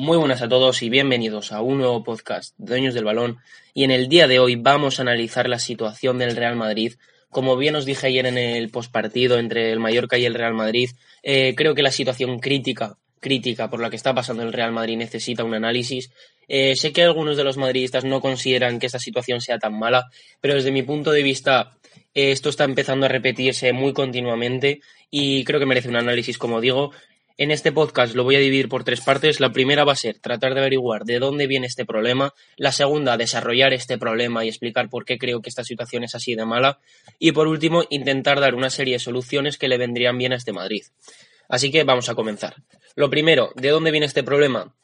Muy buenas a todos y bienvenidos a un nuevo podcast de Dueños del Balón. Y en el día de hoy vamos a analizar la situación del Real Madrid. Como bien os dije ayer en el postpartido entre el Mallorca y el Real Madrid, eh, creo que la situación crítica, crítica por la que está pasando el Real Madrid necesita un análisis. Eh, sé que algunos de los madridistas no consideran que esta situación sea tan mala, pero desde mi punto de vista eh, esto está empezando a repetirse muy continuamente y creo que merece un análisis, como digo. En este podcast lo voy a dividir por tres partes. La primera va a ser tratar de averiguar de dónde viene este problema. La segunda, desarrollar este problema y explicar por qué creo que esta situación es así de mala. Y por último, intentar dar una serie de soluciones que le vendrían bien a este Madrid. Así que vamos a comenzar. Lo primero, ¿de dónde viene este problema?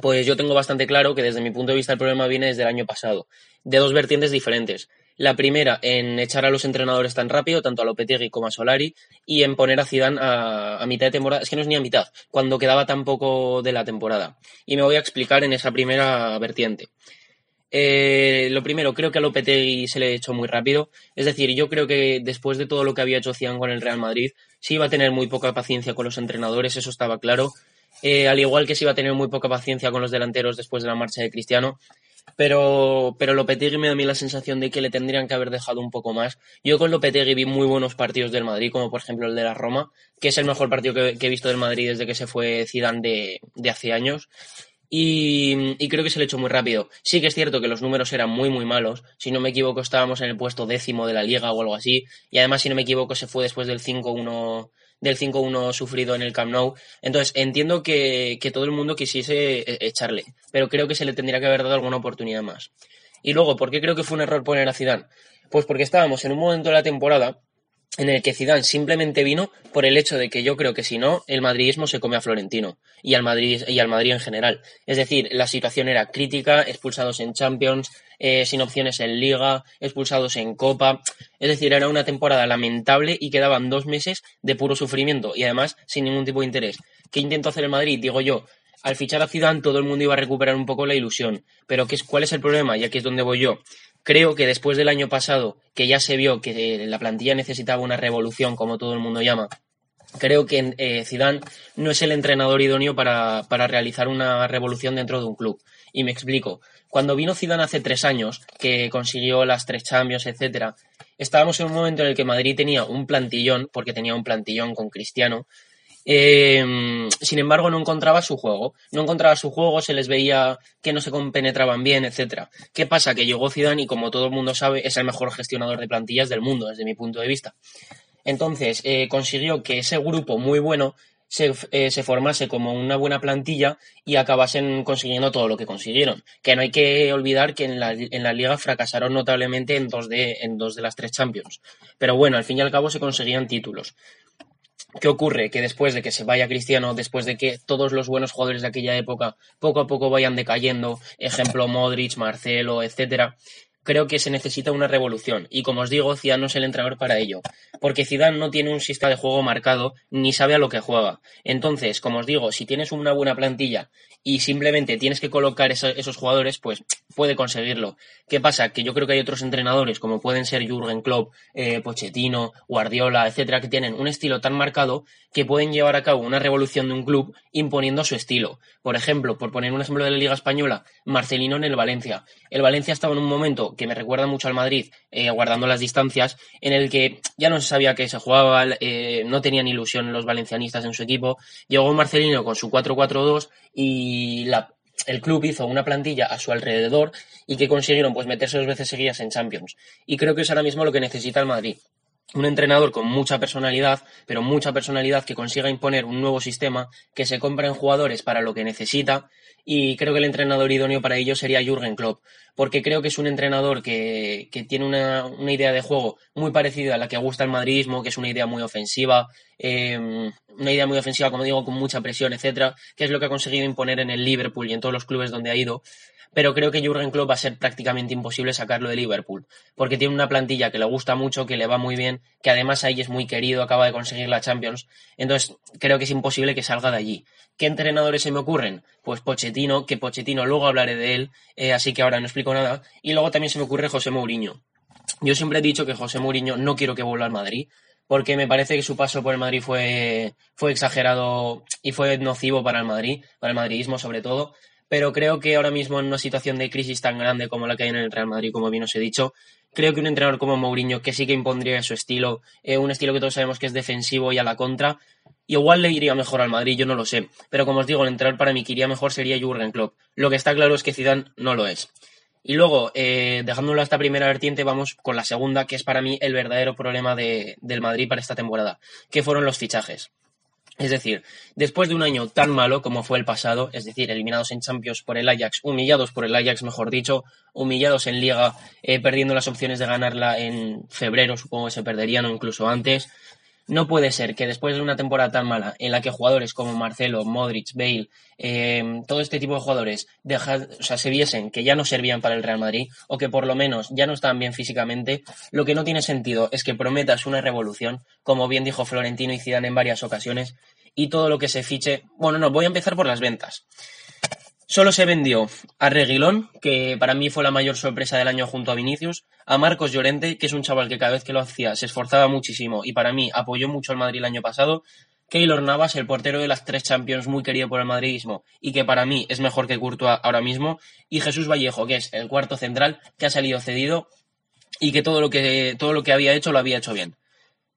Pues yo tengo bastante claro que desde mi punto de vista el problema viene desde el año pasado, de dos vertientes diferentes. La primera en echar a los entrenadores tan rápido, tanto a Lopetegui como a Solari, y en poner a Zidane a, mitad de temporada, es que no es ni a mitad, cuando quedaba tan poco de la temporada. Y me voy a explicar en esa primera vertiente. Eh, lo primero, creo que a Lopetegui se le echó muy rápido. Es decir, yo creo que después de todo lo que había hecho Zidane con el Real Madrid, sí iba a tener muy poca paciencia con los entrenadores, eso estaba claro. Eh, al igual que se iba a tener muy poca paciencia con los delanteros después de la marcha de Cristiano. Pero, pero Lopetegui me da a mí la sensación de que le tendrían que haber dejado un poco más. Yo con Lopetegui vi muy buenos partidos del Madrid, como por ejemplo el de la Roma, que es el mejor partido que, he visto del Madrid desde que se fue Zidane de, de hace años. Y, y, creo que se le echó muy rápido. Sí que es cierto que los números eran muy, muy malos. Si no me equivoco, estábamos en el puesto décimo de la liga o algo así. Y además, si no me equivoco, se fue después del 5-1 del 5-1 sufrido en el Camp Nou. Entonces, entiendo que, todo el mundo quisiese eh, echarle, pero creo que se le tendría que haber dado alguna oportunidad más. Y luego, ¿por qué creo que fue un error poner a Zidane? Pues porque estábamos en un momento de la temporada en el que Zidane simplemente vino por el hecho de que yo creo que si no, el madridismo se come a Florentino y al Madrid, y al Madrid en general. Es decir, la situación era crítica, expulsados en Champions, eh, sin opciones en Liga, expulsados en Copa. Es decir, era una temporada lamentable y quedaban dos meses de puro sufrimiento y además sin ningún tipo de interés. ¿Qué intento hacer el Madrid? Digo yo, al fichar a Zidane todo el mundo iba a recuperar un poco la ilusión. Pero ¿qué es, ¿cuál es el problema? Y aquí es donde voy yo. Creo que después del año pasado, que ya se vio que la plantilla necesitaba una revolución, como todo el mundo llama, creo que eh, Zidane no es el entrenador idóneo para, para, realizar una revolución dentro de un club. Y me explico. Cuando vino Zidane hace tres años, que consiguió las tres Champions, etcétera, estábamos en un momento en el que Madrid tenía un plantillón, porque tenía un plantillón con Cristiano, Em, sin embargo, no encontraba su juego. No encontraba su juego, se les veía que no se compenetraban bien, etcétera. ¿Qué pasa? Que llegó Zidane y, como todo el mundo sabe, es el mejor gestionador de plantillas del mundo, desde mi punto de vista. Entonces, eh, consiguió que ese grupo muy bueno eh, se, formase como una buena plantilla y acabasen consiguiendo todo lo que consiguieron. Que no hay que olvidar que en la, en la liga fracasaron notablemente en dos, de, en dos de las tres Champions. Pero bueno, al fin y al cabo se conseguían títulos. ¿Qué ocurre? Que después de que se vaya Cristiano, después de que todos los buenos jugadores de aquella época poco a poco vayan decayendo, ejemplo Modric, Marcelo, etcétera, creo que se necesita una revolución. Y como os digo, Zidane no es el entrenador para ello. Porque Zidane no tiene un sistema de juego marcado ni sabe a lo que juega. Entonces, como os digo, si tienes una buena plantilla y simplemente tienes que colocar esos jugadores, pues puede conseguirlo. ¿Qué pasa? Que yo creo que hay otros entrenadores, como pueden ser Jürgen Klopp, eh, Pochettino, Guardiola, etcétera, que tienen un estilo tan marcado que pueden llevar a cabo una revolución de un club imponiendo su estilo. Por ejemplo, por poner un ejemplo de la Liga Española, Marcelino en el Valencia. El Valencia estaba en un momento que me recuerda mucho al Madrid, eh, guardando las distancias, en el que ya no se sabía que se jugaba, eh, no tenían ilusión los valencianistas en su equipo. Llegó Marcelino con su 4-4-2 y el club hizo una plantilla a su alrededor y que consiguieron pues meterse dos veces seguidas en Champions. Y creo que es ahora mismo lo que necesita el Madrid un entrenador con mucha personalidad, pero mucha personalidad que consiga imponer un nuevo sistema, que se compren jugadores para lo que necesita y creo que el entrenador idóneo para ello sería Jürgen Klopp, porque creo que es un entrenador que, tiene una, idea de juego muy parecida a la que gusta el madridismo, que es una idea muy ofensiva, em, una idea muy ofensiva, como digo, con mucha presión, etcétera, que es lo que ha conseguido imponer en el Liverpool y en todos los clubes donde ha ido pero creo que Jurgen Klopp va a ser prácticamente imposible sacarlo de Liverpool, porque tiene una plantilla que le gusta mucho, que le va muy bien, que además ahí es muy querido, acaba de conseguir la Champions, entonces creo que es imposible que salga de allí. ¿Qué entrenadores se me ocurren? Pues Pochettino, que Pochettino luego hablaré de él, eh, así que ahora no explico nada, y luego también se me ocurre José Mourinho. Yo siempre he dicho que José Mourinho no quiero que vuelva al Madrid, porque me parece que su paso por el Madrid fue, fue exagerado y fue nocivo para el Madrid, para el madridismo sobre todo, pero creo que ahora mismo en una situación de crisis tan grande como la que hay en el Real Madrid, como bien os he dicho, creo que un entrenador como Mourinho, que sí que impondría su estilo, eh, un estilo que todos sabemos que es defensivo y a la contra, igual le iría mejor al Madrid, yo no lo sé, pero como os digo, el entrenador para mí que iría mejor sería Jurgen Klopp. Lo que está claro es que Zidane no lo es. Y luego, eh, dejándolo a esta primera vertiente, vamos con la segunda, que es para mí el verdadero problema del Madrid para esta temporada, que fueron los fichajes. Es decir, después de un año tan malo como fue el pasado, es decir, eliminados en Champions por el Ajax, humillados por el Ajax, mejor dicho, humillados en Liga, eh, perdiendo las opciones de ganarla en febrero, supongo que se perderían o incluso antes, no puede ser que después de una temporada tan mala en la que jugadores como Marcelo, Modric, Bale, eh, todo este tipo de jugadores o sea, se viesen que ya no servían para el Real Madrid o que por lo menos ya no estaban bien físicamente, lo que no tiene sentido es que prometas una revolución, como bien dijo Florentino y Zidane en varias ocasiones, y todo lo que se fiche. Bueno, no, voy a empezar por las ventas. Solo se vendió a Reguilón, que para mí fue la mayor sorpresa del año junto a Vinicius, a Marcos Llorente, que es un chaval que cada vez que lo hacía se esforzaba muchísimo y para mí apoyó mucho al Madrid el año pasado, Keylor Navas, el portero de las tres Champions muy querido por el madridismo y que para mí es mejor que Courtois ahora mismo, y Jesús Vallejo, que es el cuarto central, que ha salido cedido y que todo lo que, todo lo que había hecho lo había hecho bien.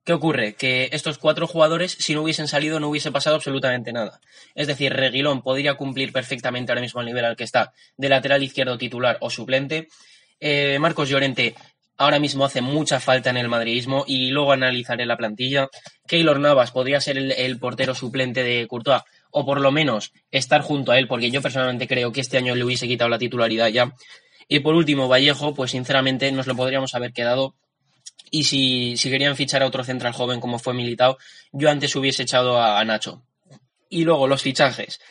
¿Qué ocurre? Que estos cuatro jugadores, si no hubiesen salido, no hubiese pasado absolutamente nada. Es decir, Reguilón podría cumplir perfectamente ahora mismo el nivel al que está de lateral izquierdo titular o suplente. Eh, Marcos Llorente ahora mismo hace mucha falta en el madridismo y luego analizaré la plantilla. Keylor Navas podría ser el, portero suplente de Courtois o por lo menos estar junto a él, porque yo personalmente creo que este año le hubiese quitado la titularidad ya. Y por último, Vallejo, pues sinceramente nos lo podríamos haber quedado y si, querían fichar a otro central joven como fue Militao, yo antes hubiese echado a, Nacho. Y luego los fichajes.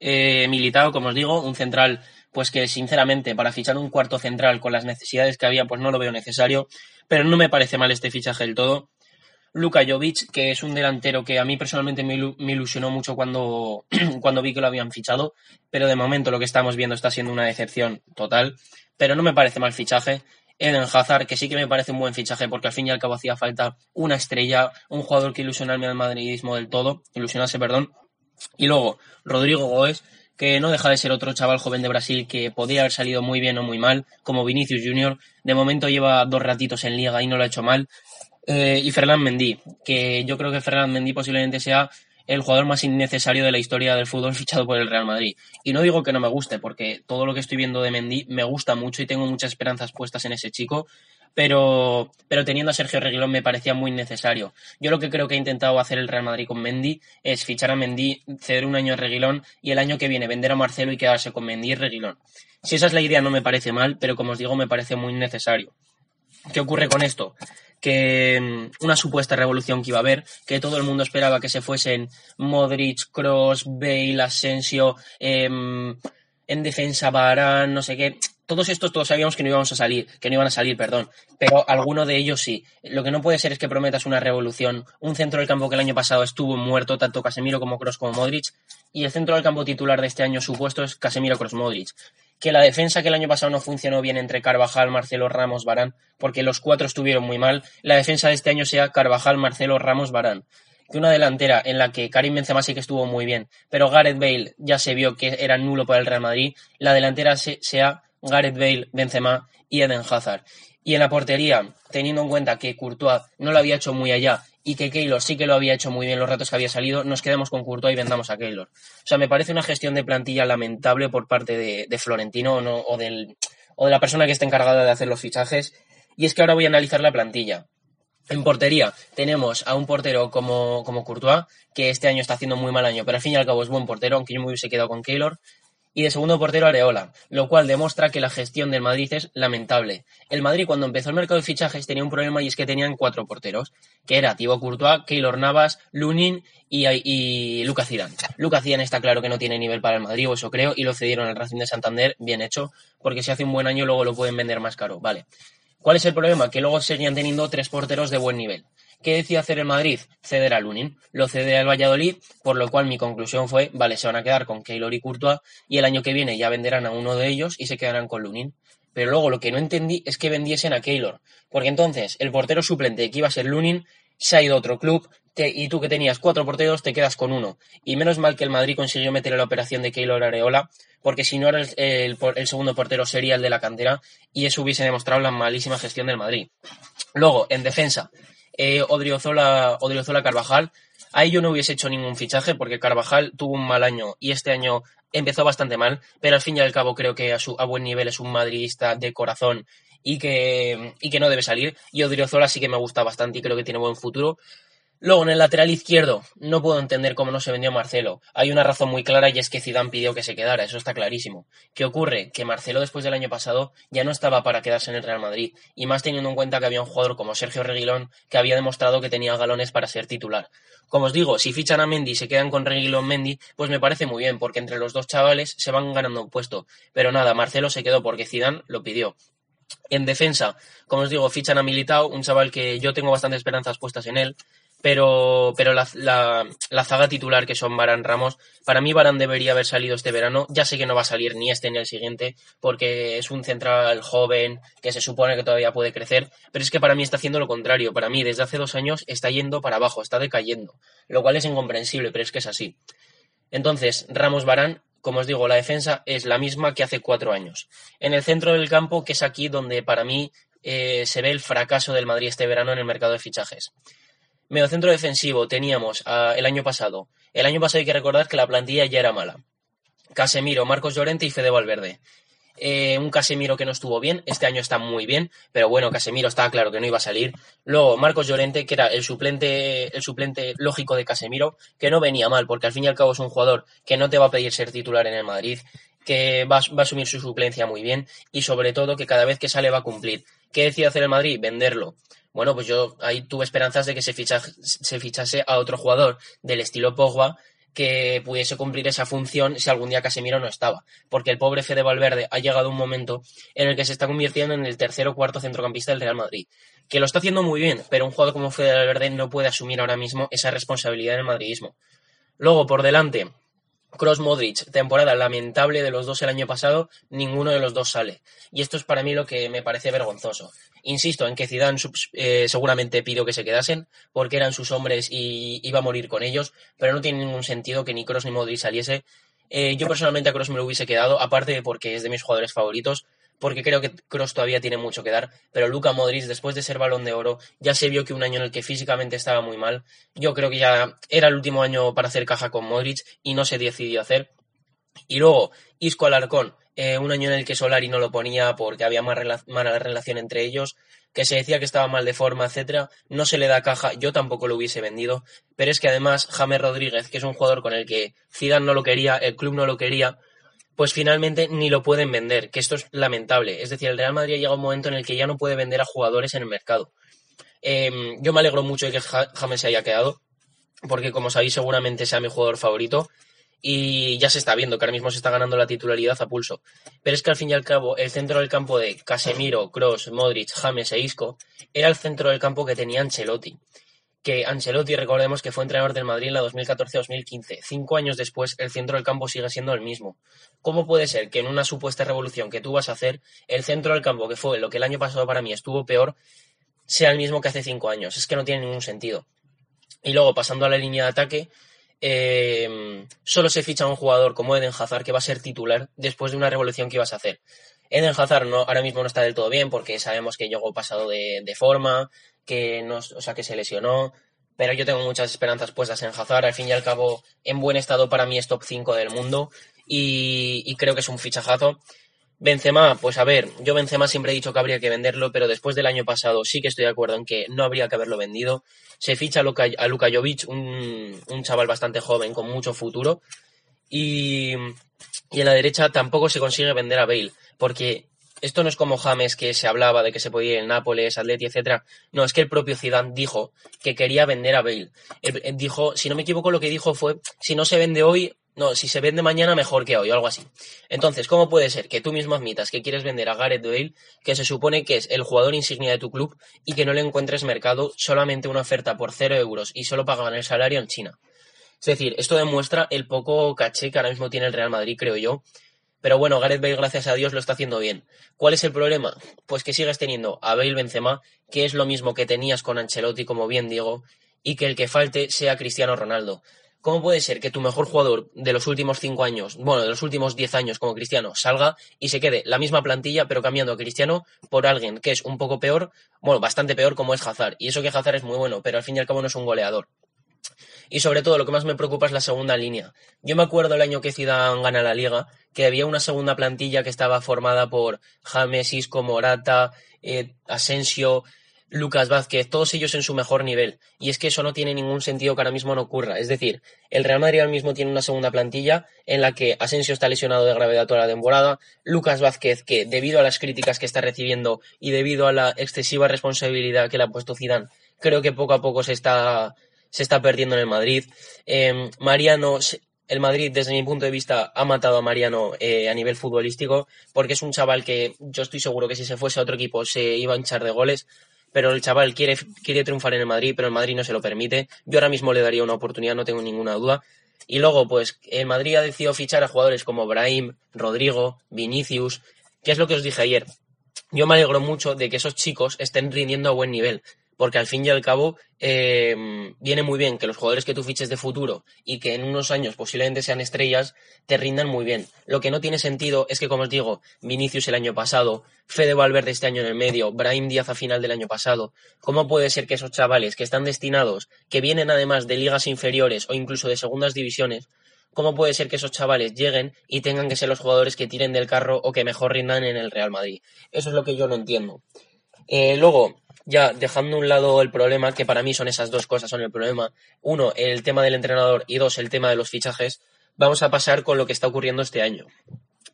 Eh, Militao, como os digo, un central, pues que sinceramente para fichar un cuarto central con las necesidades que había, pues no lo veo necesario, pero no me parece mal este fichaje del todo. Luka Jovic, que es un delantero que a mí personalmente me, ilusionó mucho cuando, cuando vi que lo habían fichado, pero de momento lo que estamos viendo está siendo una decepción total, pero no me parece mal fichaje. Eden Hazard, que sí que me parece un buen fichaje porque al fin y al cabo hacía falta una estrella, un jugador que ilusionarme al madridismo del todo, ilusionase, perdón. Y luego, Rodrigo Goes, que no deja de ser otro chaval joven de Brasil que podría haber salido muy bien o muy mal, como Vinicius Junior. De momento lleva dos ratitos en liga y no lo ha hecho mal. Eh, y Fernand Mendy, que yo creo que Fernand Mendy posiblemente sea el jugador más innecesario de la historia del fútbol fichado por el Real Madrid. Y no digo que no me guste, porque todo lo que estoy viendo de Mendy me gusta mucho y tengo muchas esperanzas puestas en ese chico, pero, pero teniendo a Sergio Reguilón me parecía muy necesario. Yo lo que creo que ha intentado hacer el Real Madrid con Mendy es fichar a Mendy, ceder un año a Reguilón y el año que viene vender a Marcelo y quedarse con Mendy y Reguilón. Si esa es la idea no me parece mal, pero como os digo me parece muy necesario. ¿Qué ocurre con esto? Que mm, una supuesta revolución que iba a haber, que todo el mundo esperaba que se fuesen Modric, Cross, Bale, Asensio, em, en defensa Barán, no sé qué. Todos estos todos sabíamos que no íbamos a salir, que no iban a salir, perdón, pero alguno de ellos sí. Lo que no puede ser es que prometas una revolución, un centro del campo que el año pasado estuvo muerto, tanto Casemiro como Cross como Modric, y el centro del campo titular de este año supuesto es Casemiro Cross Modric que la defensa que el año pasado no funcionó bien entre Carvajal, Marcelo, Ramos, Barán, porque los cuatro estuvieron muy mal, la defensa de este año sea Carvajal, Marcelo, Ramos, Barán. Que una delantera en la que Karim Benzema sí que estuvo muy bien, pero Gareth Bale ya se vio que era nulo para el Real Madrid, la delantera sea Gareth Bale, Benzema y Eden Hazard. Y en la portería, teniendo en cuenta que Courtois no lo había hecho muy allá y que Keylor sí que lo había hecho muy bien los ratos que había salido, nos quedamos con Courtois y vendamos a Keylor. O sea, me parece una gestión de plantilla lamentable por parte de, Florentino o, del, o de la persona que está encargada de hacer los fichajes. Y es que ahora voy a analizar la plantilla. En portería tenemos a un portero como, como Courtois, que este año está haciendo muy mal año, pero al fin y al cabo es buen portero, aunque yo me hubiese quedado con Keylor y de segundo portero Areola, lo cual demuestra que la gestión del Madrid es lamentable. El Madrid cuando empezó el mercado de fichajes tenía un problema y es que tenían cuatro porteros, que era Thibaut Courtois, Keylor Navas, Lunin y, y Lucas Zidane. Lucas Zidane está claro que no tiene nivel para el Madrid, o eso creo, y lo cedieron al Racing de Santander, bien hecho, porque si hace un buen año luego lo pueden vender más caro, vale. ¿Cuál es el problema? Que luego seguían teniendo tres porteros de buen nivel. ¿Qué decía hacer el Madrid? Ceder a Lunin. Lo cede al Valladolid, por lo cual mi conclusión fue, vale, se van a quedar con Keylor y Courtois y el año que viene ya venderán a uno de ellos y se quedarán con Lunin. Pero luego lo que no entendí es que vendiesen a Keylor, porque entonces el portero suplente que iba a ser Lunin se ha ido a otro club, y tú que tenías cuatro porteros te quedas con uno. Y menos mal que el Madrid consiguió meter la operación de Keylor Areola, porque si no era el, segundo portero sería el de la cantera, y eso hubiese demostrado la malísima gestión del Madrid. Luego, en defensa, eh, Odriozola, Odriozola Carvajal, ahí yo no hubiese hecho ningún fichaje, porque Carvajal tuvo un mal año y este año empezó bastante mal, pero al fin y al cabo creo que a, su, a buen nivel es un madridista de corazón y que, y que no debe salir. Y Odriozola sí que me gusta bastante y creo que tiene buen futuro. Luego, en el lateral izquierdo, no puedo entender cómo no se vendió Marcelo. Hay una razón muy clara y es que Zidane pidió que se quedara, eso está clarísimo. ¿Qué ocurre? Que Marcelo después del año pasado ya no estaba para quedarse en el Real Madrid, y más teniendo en cuenta que había un jugador como Sergio Reguilón que había demostrado que tenía galones para ser titular. Como os digo, si fichan a Mendy y se quedan con Reguilón Mendy, pues me parece muy bien, porque entre los dos chavales se van ganando un puesto. Pero nada, Marcelo se quedó porque Zidane lo pidió. En defensa, como os digo, fichan a Militao, un chaval que yo tengo bastantes esperanzas puestas en él pero, pero la, la, zaga titular que son Barán Ramos, para mí Barán debería haber salido este verano, ya sé que no va a salir ni este ni el siguiente, porque es un central joven que se supone que todavía puede crecer, pero es que para mí está haciendo lo contrario, para mí desde hace dos años está yendo para abajo, está decayendo, lo cual es incomprensible, pero es que es así. Entonces, Ramos Barán, como os digo, la defensa es la misma que hace cuatro años. En el centro del campo, que es aquí donde para mí eh, se ve el fracaso del Madrid este verano en el mercado de fichajes. Mediocentro defensivo teníamos ah, el año pasado. El año pasado hay que recordar que la plantilla ya era mala. Casemiro, Marcos Llorente y Fede Valverde. Eh, un Casemiro que no estuvo bien, este año está muy bien, pero bueno, Casemiro estaba claro que no iba a salir. Luego Marcos Llorente, que era el suplente, el suplente lógico de Casemiro, que no venía mal, porque al fin y al cabo es un jugador que no te va a pedir ser titular en el Madrid, que va, va a asumir su suplencia muy bien y sobre todo que cada vez que sale va a cumplir. ¿Qué decide hacer el Madrid? Venderlo bueno, pues yo ahí tuve esperanzas de que se, se fichase a otro jugador del estilo Pogba que pudiese cumplir esa función si algún día Casemiro no estaba. Porque el pobre Fede Valverde ha llegado a un momento en el que se está convirtiendo en el tercer o cuarto centrocampista del Real Madrid. Que lo está haciendo muy bien, pero un jugador como Fede Valverde no puede asumir ahora mismo esa responsabilidad en el madridismo. Luego, por delante, Cross Modric, temporada lamentable de los dos el año pasado, ninguno de los dos sale. Y esto es para mí lo que me parece vergonzoso. Insisto en que Zidane eh, seguramente pidió que se quedasen porque eran sus hombres y iba a morir con ellos, pero no tiene ningún sentido que ni Cross ni Modric saliese. Eh, yo personalmente a Cross me lo hubiese quedado, aparte porque es de mis jugadores favoritos, porque creo que Cross todavía tiene mucho que dar, pero Luca Modric, después de ser balón de oro, ya se vio que un año en el que físicamente estaba muy mal, yo creo que ya era el último año para hacer caja con Modric y no se decidió hacer. Y luego, Isco Alarcón, eh, un año en el que Solari no lo ponía porque había más mala relación entre ellos, que se decía que estaba mal de forma, etcétera, no se le da caja, yo tampoco lo hubiese vendido, pero es que además James Rodríguez, que es un jugador con el que Zidane no lo quería, el club no lo quería, pues finalmente ni lo pueden vender, que esto es lamentable. Es decir, el Real Madrid llega un momento en el que ya no puede vender a jugadores en el mercado. Em, yo me alegro mucho de que James se haya quedado, porque como sabéis seguramente sea mi jugador favorito y ya se está viendo que ahora mismo se está ganando la titularidad a pulso. Pero es que al fin y al cabo el centro del campo de Casemiro, Cross, Modric, James e Isco era el centro del campo que tenía Ancelotti que Ancelotti, recordemos que fue entrenador del Madrid en la 2014-2015. Cinco años después, el centro del campo sigue siendo el mismo. ¿Cómo puede ser que en una supuesta revolución que tú vas a hacer, el centro del campo, que fue lo que el año pasado para mí estuvo peor, sea el mismo que hace cinco años? Es que no tiene ningún sentido. Y luego, pasando a la línea de ataque, eh, solo se ficha un jugador como Eden Hazard que va a ser titular después de una revolución que ibas a hacer. Eden Hazard no, ahora mismo no está del todo bien porque sabemos que llegó pasado de, forma, que, no, o sea, que se lesionó, pero yo tengo muchas esperanzas puestas en Hazard. Al fin y al cabo, en buen estado para mí es top 5 del mundo y, creo que es un fichajazo. Benzema, pues a ver, yo Benzema siempre he dicho que habría que venderlo, pero después del año pasado sí que estoy de acuerdo en que no habría que haberlo vendido. Se ficha a Luka Jovic, un, un, chaval bastante joven con mucho futuro. Y, y en la derecha tampoco se consigue vender a Bale, porque esto no es como James que se hablaba de que se podía ir en Nápoles, Atleti, etcétera. No, es que el propio Zidane dijo que quería vender a Bale. dijo, si no me equivoco, lo que dijo fue, si no se vende hoy, no, si se vende mañana mejor que hoy, o algo así. Entonces, ¿cómo puede ser que tú mismo admitas que quieres vender a Gareth Bale, que se supone que es el jugador insignia de tu club, y que no le encuentres mercado solamente una oferta por cero euros y solo pagaban el salario en China? Es decir, esto demuestra el poco caché que ahora mismo tiene el Real Madrid, creo yo, Pero bueno, Gareth Bale, gracias a Dios, lo está haciendo bien. ¿Cuál es el problema? Pues que sigues teniendo a Bale Benzema, que es lo mismo que tenías con Ancelotti, como bien digo, y que el que falte sea Cristiano Ronaldo. ¿Cómo puede ser que tu mejor jugador de los últimos cinco años, bueno, de los últimos diez años como Cristiano, salga y se quede la misma plantilla, pero cambiando a Cristiano por alguien que es un poco peor, bueno, bastante peor como es Hazard? Y eso que Hazard es muy bueno, pero al fin y al cabo no es un goleador. Y sobre todo, lo que más me preocupa es la segunda línea. Yo me acuerdo el año que Zidane gana la Liga, que había una segunda plantilla que estaba formada por James, Isco, Morata, eh, Asensio, Lucas Vázquez, todos ellos en su mejor nivel. Y es que eso no tiene ningún sentido que ahora mismo no ocurra. Es decir, el Real Madrid ahora mismo tiene una segunda plantilla en la que Asensio está lesionado de gravedad toda la temporada, Lucas Vázquez, que debido a las críticas que está recibiendo y debido a la excesiva responsabilidad que le ha puesto Zidane, creo que poco a poco se está se está perdiendo en el Madrid. Em, Mariano, el Madrid, desde mi punto de vista, ha matado a Mariano eh, a nivel futbolístico, porque es un chaval que yo estoy seguro que si se fuese a otro equipo se iba a hinchar de goles, pero el chaval quiere, quiere triunfar en el Madrid, pero el Madrid no se lo permite. Yo ahora mismo le daría una oportunidad, no tengo ninguna duda. Y luego, pues, el Madrid ha decidido fichar a jugadores como Brahim, Rodrigo, Vinicius, que es lo que os dije ayer. Yo me alegro mucho de que esos chicos estén rindiendo a buen nivel, porque al fin y al cabo eh, viene muy bien que los jugadores que tú fiches de futuro y que en unos años posiblemente sean estrellas te rindan muy bien. Lo que no tiene sentido es que, como os digo, Vinicius el año pasado, Fede Valverde este año en el medio, Brahim Díaz a final del año pasado, ¿cómo puede ser que esos chavales que están destinados, que vienen además de ligas inferiores o incluso de segundas divisiones, ¿cómo puede ser que esos chavales lleguen y tengan que ser los jugadores que tiren del carro o que mejor rindan en el Real Madrid? Eso es lo que yo no entiendo. Eh, luego, ya dejando un lado el problema, que para mí son esas dos cosas, son el problema. Uno, el tema del entrenador y dos, el tema de los fichajes. Vamos a pasar con lo que está ocurriendo este año.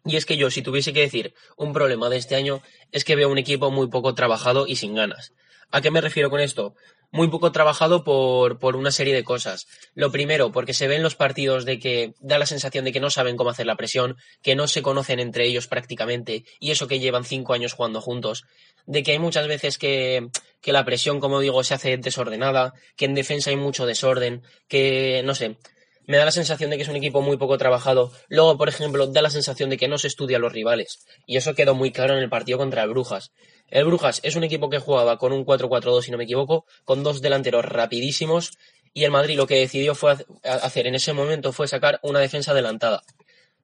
Y es que yo, si tuviese que decir un problema de este año, es que veo un equipo muy poco trabajado y sin ganas. ¿A qué me refiero con esto? Muy poco trabajado por, por una serie de cosas. Lo primero, porque se ven los partidos de que da la sensación de que no saben cómo hacer la presión, que no se conocen entre ellos prácticamente, y eso que llevan cinco años jugando juntos de que hay muchas veces que, que la presión, como digo, se hace desordenada, que en defensa hay mucho desorden, que, no sé, me da la sensación de que es un equipo muy poco trabajado. Luego, por ejemplo, da la sensación de que no se estudia a los rivales. Y eso quedó muy claro en el partido contra el Brujas. El Brujas es un equipo que jugaba con un 4-4-2, si no me equivoco, con dos delanteros rapidísimos. Y el Madrid lo que decidió fue hacer en ese momento fue sacar una defensa adelantada.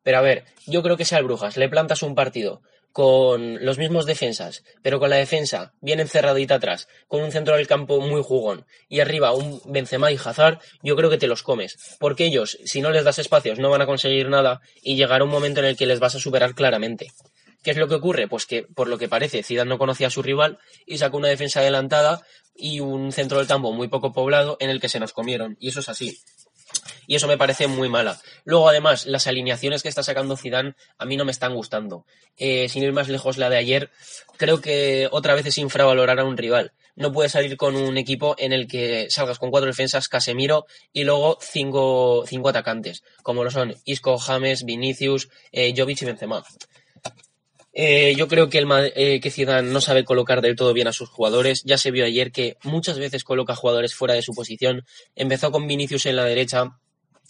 Pero a ver, yo creo que sea el Brujas, le plantas un partido con los mismos defensas, pero con la defensa bien encerradita atrás, con un centro del campo muy jugón y arriba un Benzema y Hazard, yo creo que te los comes, porque ellos, si no les das espacios, no van a conseguir nada y llegará un momento en el que les vas a superar claramente. ¿Qué es lo que ocurre? Pues que, por lo que parece, Zidane no conocía a su rival y sacó una defensa adelantada y un centro del campo muy poco poblado en el que se nos comieron. Y eso es así y eso me parece muy mala. Luego, además, las alineaciones que está sacando Zidane a mí no me están gustando. Eh, sin ir más lejos, la de ayer, creo que otra vez es infravalorar a un rival. No puedes salir con un equipo en el que salgas con cuatro defensas, Casemiro, y luego cinco, cinco atacantes, como lo son Isco, James, Vinicius, eh, Jovic y Benzema. Eh, yo creo que, el, eh, que Zidane no sabe colocar del todo bien a sus jugadores. Ya se vio ayer que muchas veces coloca jugadores fuera de su posición. Empezó con Vinicius en la derecha,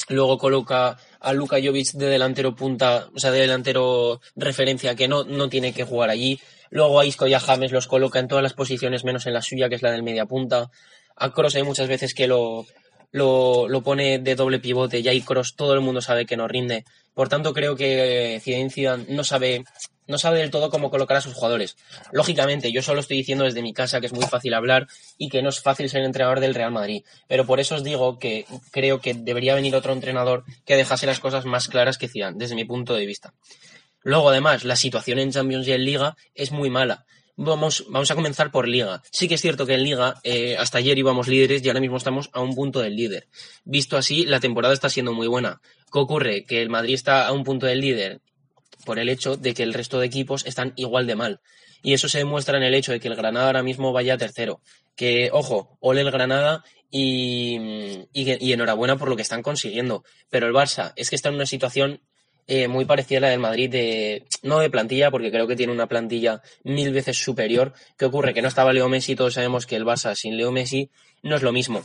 luego coloca a Luka Jovic de delantero punta, o sea, de delantero referencia que no, no tiene que jugar allí. Luego a Isco y a James los coloca en todas las posiciones menos en la suya, que es la del media punta. A Kroos hay muchas veces que lo, lo, lo pone de doble pivote y ahí Kroos todo el mundo sabe que no rinde. Por tanto, creo que Zidane no sabe no sabe del todo cómo colocar a sus jugadores. Lógicamente, yo solo estoy diciendo desde mi casa que es muy fácil hablar y que no es fácil ser entrenador del Real Madrid. Pero por eso os digo que creo que debería venir otro entrenador que dejase las cosas más claras que Zidane, desde mi punto de vista. Luego, además, la situación en Champions y en Liga es muy mala. Vamos, vamos a comenzar por Liga. Sí que es cierto que en Liga eh, hasta ayer íbamos líderes y ahora mismo estamos a un punto del líder. Visto así, la temporada está siendo muy buena. ¿Qué ocurre? Que el Madrid está a un punto del líder por el hecho de que el resto de equipos están igual de mal. Y eso se demuestra en el hecho de que el Granada ahora mismo vaya tercero. Que, ojo, ole el Granada y, y, enhorabuena por lo que están consiguiendo. Pero el Barça es que está en una situación eh, muy parecida a la del Madrid, de, no de plantilla, porque creo que tiene una plantilla mil veces superior. ¿Qué ocurre? Que no estaba Leo Messi, todos sabemos que el Barça sin Leo Messi no es lo mismo.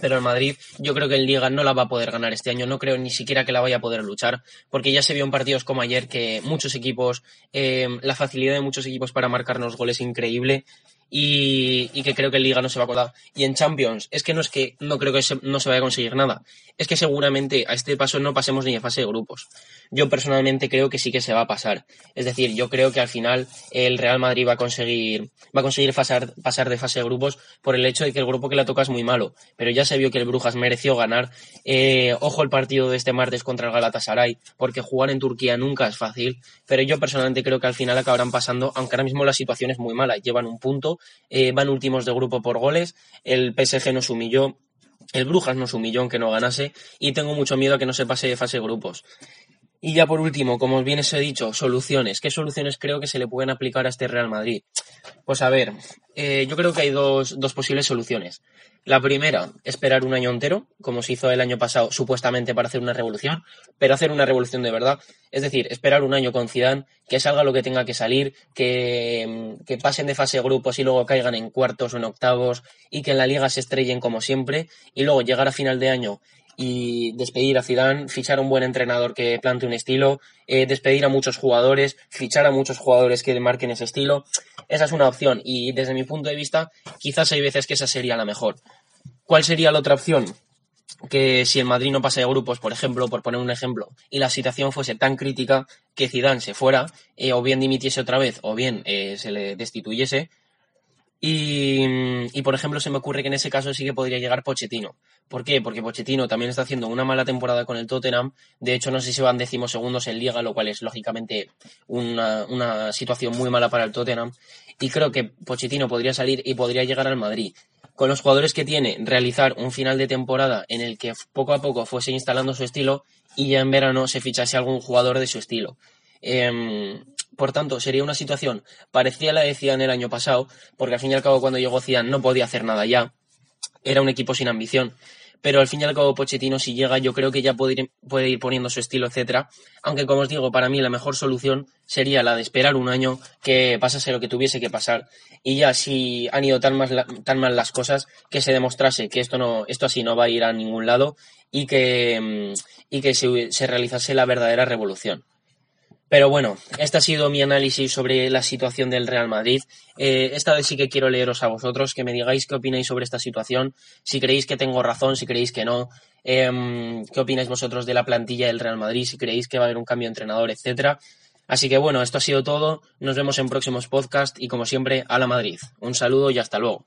Pero el Madrid, yo creo que en Liga no la va a poder ganar este año, no creo ni siquiera que la vaya a poder luchar, porque ya se vio en partidos como ayer que muchos equipos, eh, la facilidad de muchos equipos para marcarnos goles increíble y, que creo que en Liga no se va a acordar. Y en Champions, es que no es que no creo que no se vaya a conseguir nada, es que seguramente a este paso no pasemos ni en fase de grupos. Yo personalmente creo que sí que se va a pasar. Es decir, yo creo que al final el Real Madrid va a conseguir, va a conseguir pasar, pasar de fase de grupos por el hecho de que el grupo que le toca es muy malo. Pero ya se vio que el Brujas mereció ganar. Eh, ojo el partido de este martes contra el Galatasaray, porque jugar en Turquía nunca es fácil. Pero yo personalmente creo que al final acabarán pasando, aunque ahora mismo la situación es muy mala. Llevan un punto eh, van últimos de grupo por goles, el PSG nos humilló, el Brujas nos humilló aunque no ganase y tengo mucho miedo a que no se pase de fase de grupos. Y ya por último, como bien os he dicho, soluciones. ¿Qué soluciones creo que se le pueden aplicar a este Real Madrid? Pues a ver, eh, yo creo que hay dos, dos, posibles soluciones. La primera, esperar un año entero, como se hizo el año pasado supuestamente para hacer una revolución, pero hacer una revolución de verdad. Es decir, esperar un año con Zidane, que salga lo que tenga que salir, que, que pasen de fase grupos y luego caigan en cuartos o en octavos y que en la liga se estrellen como siempre y luego llegar a final de año y despedir a Zidane, fichar a un buen entrenador que plante un estilo, eh, despedir a muchos jugadores, fichar a muchos jugadores que marquen ese estilo. Esa es una opción y desde mi punto de vista quizás hay veces que esa sería la mejor. ¿Cuál sería la otra opción? que si el Madrid no pasa de grupos, por ejemplo, por poner un ejemplo, y la situación fuese tan crítica que Zidane se fuera, eh, o bien dimitiese otra vez, o bien eh, se le destituyese, y, por ejemplo, se me ocurre que en ese caso sí que podría llegar Pochettino. ¿Por qué? Porque Pochettino también está haciendo una mala temporada con el Tottenham. De hecho, no sé si van segundos en Liga, lo cual es lógicamente una, una situación muy mala para el Tottenham. Y creo que Pochettino podría salir y podría llegar al Madrid. Con los jugadores que tiene, realizar un final de temporada en el que poco a poco fuese instalando su estilo y ya en verano se fichase algún jugador de su estilo. Em, por tanto, sería una situación parecida a la de Zidane el año pasado, porque al fin y al cabo cuando llegó Zidane no podía hacer nada ya, era un equipo sin ambición, pero al fin y al cabo Pochettino si llega yo creo que ya puede ir, poniendo su estilo, etcétera, aunque como os digo, para mí la mejor solución sería la de esperar un año que pasase lo que tuviese que pasar. Y ya si han ido tan mal, las cosas que se demostrase que esto no esto así no va a ir a ningún lado y que, mm, y que se realizase la verdadera revolución. Pero bueno, este ha sido mi análisis sobre la situación del Real Madrid. Eh, esta vez sí que quiero leeros a vosotros, que me digáis qué opináis sobre esta situación, si creéis que tengo razón, si creéis que no, em, qué opináis vosotros de la plantilla del Real Madrid, si creéis que va a haber un cambio de entrenador, etcétera. Así que bueno, esto ha sido todo. Nos vemos en próximos podcasts y como siempre, a la Madrid. Un saludo y hasta luego.